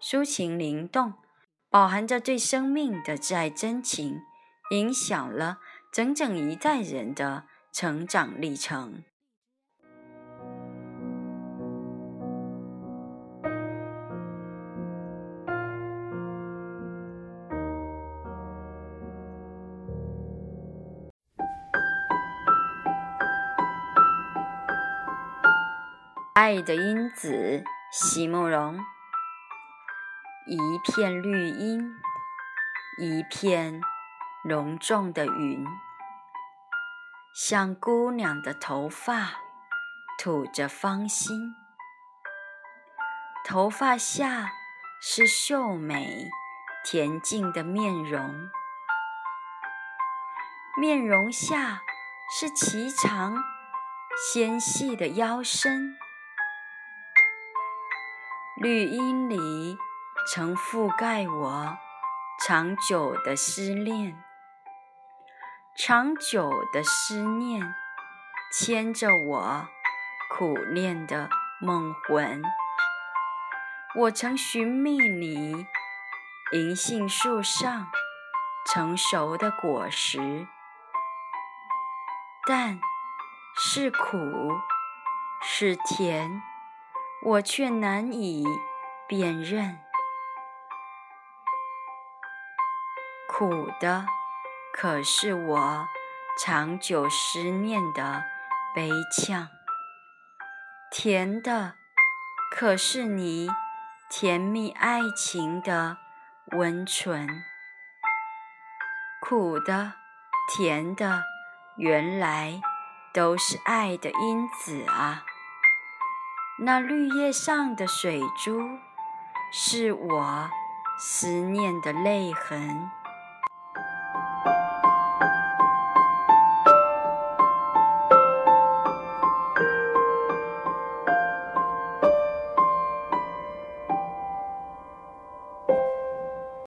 抒情灵动，饱含着对生命的挚爱真情，影响了整整一代人的成长历程。爱的因子，席慕容。一片绿荫，一片浓重的云，像姑娘的头发，吐着芳心。头发下是秀美恬静的面容，面容下是颀长纤细的腰身，绿荫里。曾覆盖我长久的思念，长久的思念牵着我苦恋的梦魂。我曾寻觅你银杏树上成熟的果实，但是苦是甜，我却难以辨认。苦的，可是我长久思念的悲怆；甜的，可是你甜蜜爱情的温存。苦的，甜的，原来都是爱的因子啊！那绿叶上的水珠，是我思念的泪痕。